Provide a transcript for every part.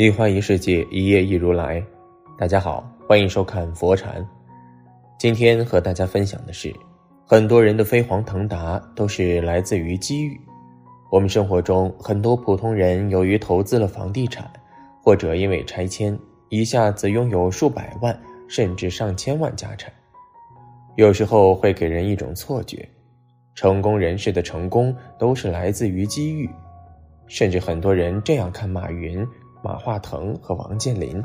一花一世界，一叶一如来。大家好，欢迎收看佛禅。今天和大家分享的是，很多人的飞黄腾达都是来自于机遇。我们生活中很多普通人，由于投资了房地产，或者因为拆迁，一下子拥有数百万甚至上千万家产。有时候会给人一种错觉，成功人士的成功都是来自于机遇，甚至很多人这样看马云。马化腾和王健林，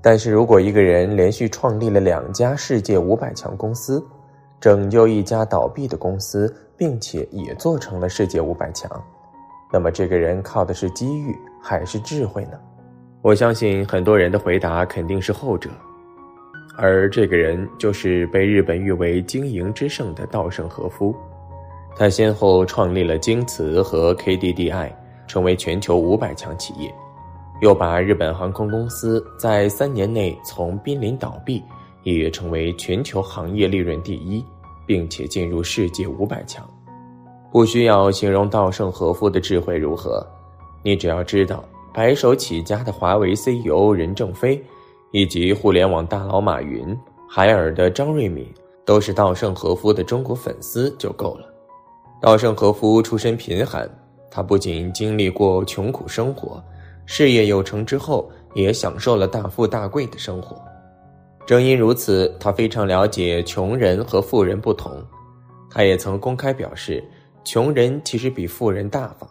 但是如果一个人连续创立了两家世界五百强公司，拯救一家倒闭的公司，并且也做成了世界五百强，那么这个人靠的是机遇还是智慧呢？我相信很多人的回答肯定是后者，而这个人就是被日本誉为经营之圣的稻盛和夫，他先后创立了京瓷和 KDDI，成为全球五百强企业。又把日本航空公司在三年内从濒临倒闭，一跃成为全球行业利润第一，并且进入世界五百强。不需要形容稻盛和夫的智慧如何，你只要知道白手起家的华为 CEO 任正非，以及互联网大佬马云、海尔的张瑞敏，都是稻盛和夫的中国粉丝就够了。稻盛和夫出身贫寒，他不仅经历过穷苦生活。事业有成之后，也享受了大富大贵的生活。正因如此，他非常了解穷人和富人不同。他也曾公开表示，穷人其实比富人大方，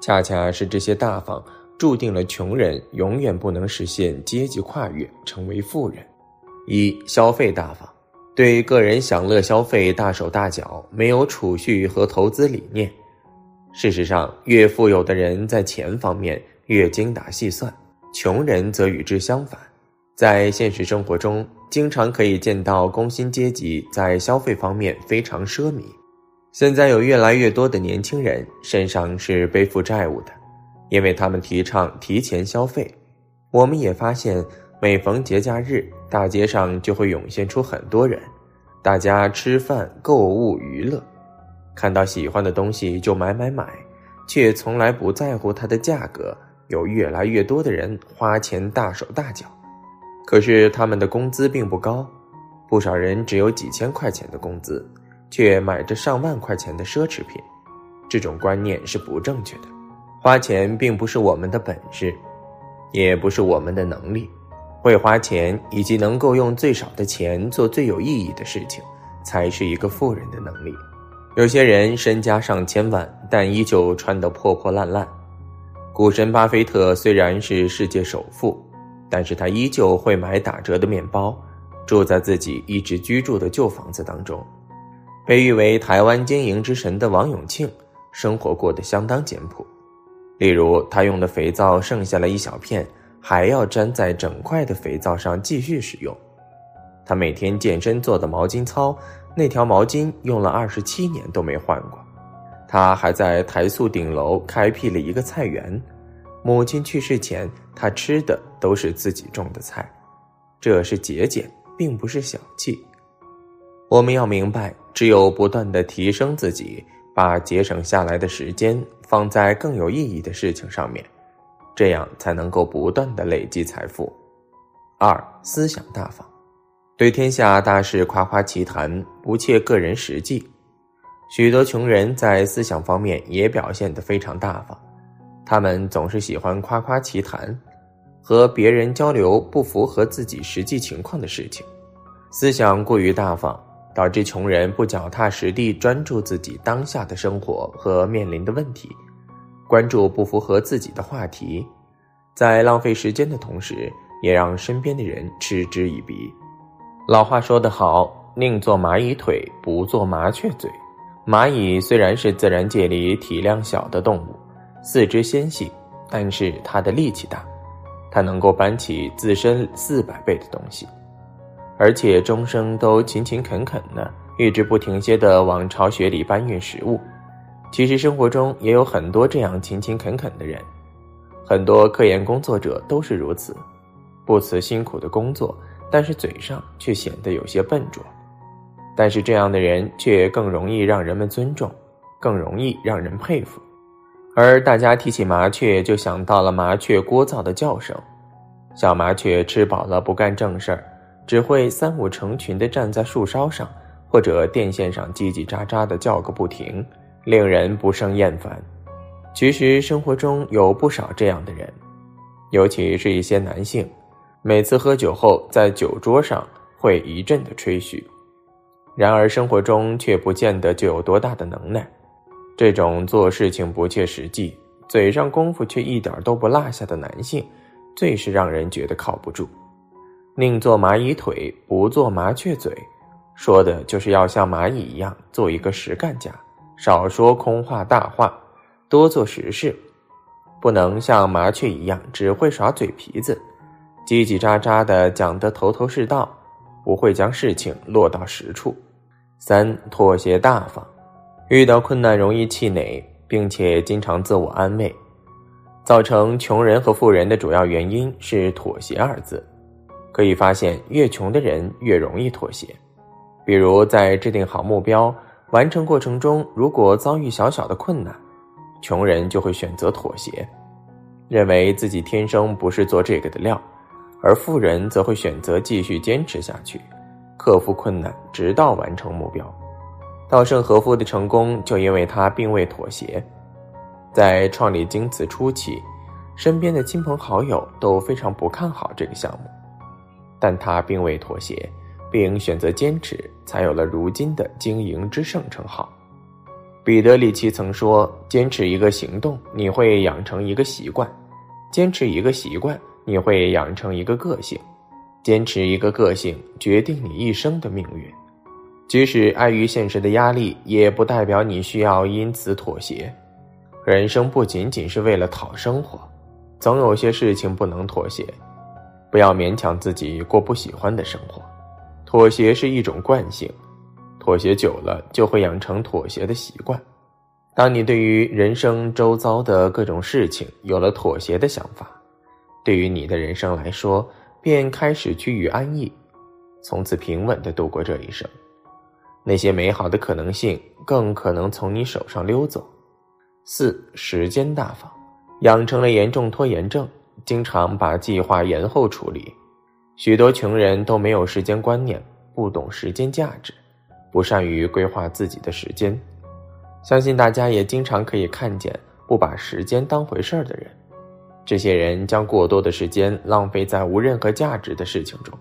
恰恰是这些大方，注定了穷人永远不能实现阶级跨越，成为富人。一消费大方，对个人享乐消费大手大脚，没有储蓄和投资理念。事实上，越富有的人在钱方面。越精打细算，穷人则与之相反。在现实生活中，经常可以见到工薪阶级在消费方面非常奢靡。现在有越来越多的年轻人身上是背负债务的，因为他们提倡提前消费。我们也发现，每逢节假日，大街上就会涌现出很多人，大家吃饭、购物、娱乐，看到喜欢的东西就买买买，却从来不在乎它的价格。有越来越多的人花钱大手大脚，可是他们的工资并不高，不少人只有几千块钱的工资，却买着上万块钱的奢侈品。这种观念是不正确的。花钱并不是我们的本事，也不是我们的能力。会花钱以及能够用最少的钱做最有意义的事情，才是一个富人的能力。有些人身家上千万，但依旧穿得破破烂烂。股神巴菲特虽然是世界首富，但是他依旧会买打折的面包，住在自己一直居住的旧房子当中。被誉为台湾经营之神的王永庆，生活过得相当简朴。例如，他用的肥皂剩下了一小片，还要粘在整块的肥皂上继续使用。他每天健身做的毛巾操，那条毛巾用了二十七年都没换过。他还在台塑顶楼开辟了一个菜园，母亲去世前，他吃的都是自己种的菜，这是节俭，并不是小气。我们要明白，只有不断的提升自己，把节省下来的时间放在更有意义的事情上面，这样才能够不断的累积财富。二思想大方，对天下大事夸夸其谈，不切个人实际。许多穷人在思想方面也表现得非常大方，他们总是喜欢夸夸其谈，和别人交流不符合自己实际情况的事情，思想过于大方，导致穷人不脚踏实地专注自己当下的生活和面临的问题，关注不符合自己的话题，在浪费时间的同时，也让身边的人嗤之以鼻。老话说得好，宁做蚂蚁腿，不做麻雀嘴。蚂蚁虽然是自然界里体量小的动物，四肢纤细，但是它的力气大，它能够搬起自身四百倍的东西，而且终生都勤勤恳恳的，一直不停歇的往巢穴里搬运食物。其实生活中也有很多这样勤勤恳恳的人，很多科研工作者都是如此，不辞辛苦的工作，但是嘴上却显得有些笨拙。但是这样的人却更容易让人们尊重，更容易让人佩服，而大家提起麻雀，就想到了麻雀聒噪的叫声。小麻雀吃饱了不干正事儿，只会三五成群地站在树梢上或者电线上叽叽喳喳地叫个不停，令人不胜厌烦。其实生活中有不少这样的人，尤其是一些男性，每次喝酒后在酒桌上会一阵的吹嘘，然而生活中却不见得就有多大的能耐。这种做事情不切实际、嘴上功夫却一点都不落下的男性。最是让人觉得靠不住，宁做蚂蚁腿，不做麻雀嘴，说的就是要像蚂蚁一样做一个实干家，少说空话大话，多做实事，不能像麻雀一样只会耍嘴皮子，叽叽喳喳的讲得头头是道，不会将事情落到实处。三妥协大方，遇到困难容易气馁，并且经常自我安慰。造成穷人和富人的主要原因是“妥协”二字。可以发现，越穷的人越容易妥协。比如，在制定好目标完成过程中，如果遭遇小小的困难，穷人就会选择妥协，认为自己天生不是做这个的料；而富人则会选择继续坚持下去，克服困难，直到完成目标。稻盛和夫的成功就因为他并未妥协。在创立京瓷初期，身边的亲朋好友都非常不看好这个项目，但他并未妥协，并选择坚持，才有了如今的经营之圣称号。彼得里奇曾说：“坚持一个行动，你会养成一个习惯；坚持一个习惯，你会养成一个个性；坚持一个个性，决定你一生的命运。即使碍于现实的压力，也不代表你需要因此妥协。”人生不仅仅是为了讨生活，总有些事情不能妥协。不要勉强自己过不喜欢的生活，妥协是一种惯性，妥协久了就会养成妥协的习惯。当你对于人生周遭的各种事情有了妥协的想法，对于你的人生来说，便开始趋于安逸，从此平稳的度过这一生。那些美好的可能性更可能从你手上溜走。四时间大方，养成了严重拖延症，经常把计划延后处理。许多穷人都没有时间观念，不懂时间价值，不善于规划自己的时间。相信大家也经常可以看见不把时间当回事儿的人。这些人将过多的时间浪费在无任何价值的事情中，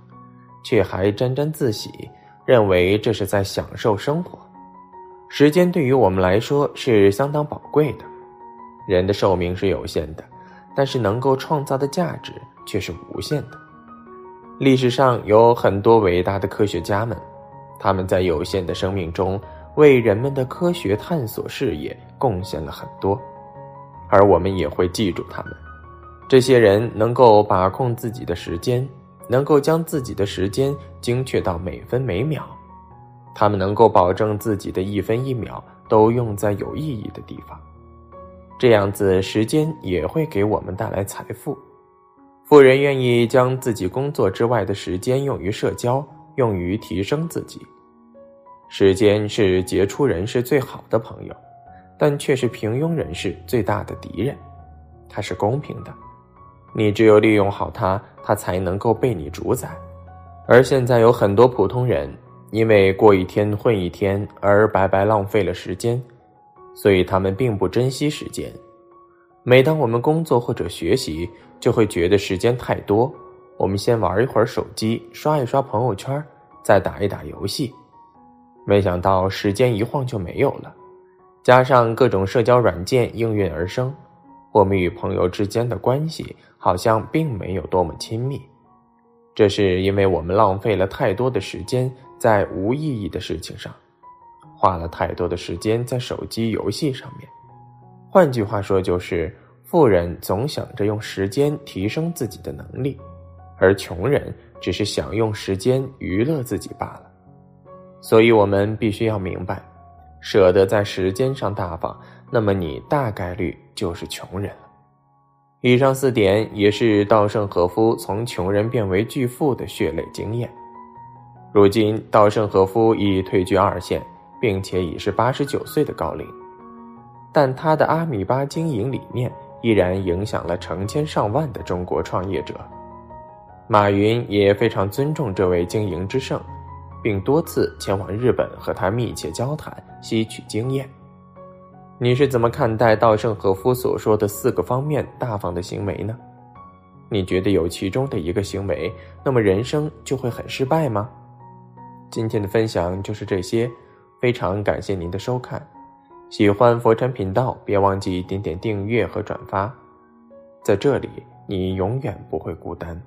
却还沾沾自喜，认为这是在享受生活。时间对于我们来说是相当宝贵的，人的寿命是有限的，但是能够创造的价值却是无限的。历史上有很多伟大的科学家们，他们在有限的生命中为人们的科学探索事业贡献了很多，而我们也会记住他们。这些人能够把控自己的时间，能够将自己的时间精确到每分每秒。他们能够保证自己的一分一秒都用在有意义的地方，这样子时间也会给我们带来财富。富人愿意将自己工作之外的时间用于社交，用于提升自己。时间是杰出人士最好的朋友，但却是平庸人士最大的敌人。它是公平的，你只有利用好它，它才能够被你主宰。而现在有很多普通人。因为过一天混一天而白白浪费了时间，所以他们并不珍惜时间。每当我们工作或者学习，就会觉得时间太多。我们先玩一会儿手机，刷一刷朋友圈，再打一打游戏。没想到时间一晃就没有了。加上各种社交软件应运而生，我们与朋友之间的关系好像并没有多么亲密。这是因为我们浪费了太多的时间。在无意义的事情上，花了太多的时间在手机游戏上面。换句话说，就是富人总想着用时间提升自己的能力，而穷人只是想用时间娱乐自己罢了。所以，我们必须要明白，舍得在时间上大方，那么你大概率就是穷人了。以上四点也是稻盛和夫从穷人变为巨富的血泪经验。如今，稻盛和夫已退居二线，并且已是八十九岁的高龄。但他的阿米巴经营理念依然影响了成千上万的中国创业者。马云也非常尊重这位经营之圣，并多次前往日本和他密切交谈，吸取经验。你是怎么看待稻盛和夫所说的四个方面大方的行为呢？你觉得有其中的一个行为，那么人生就会很失败吗？今天的分享就是这些，非常感谢您的收看。喜欢佛禅频道，别忘记点点订阅和转发，在这里你永远不会孤单。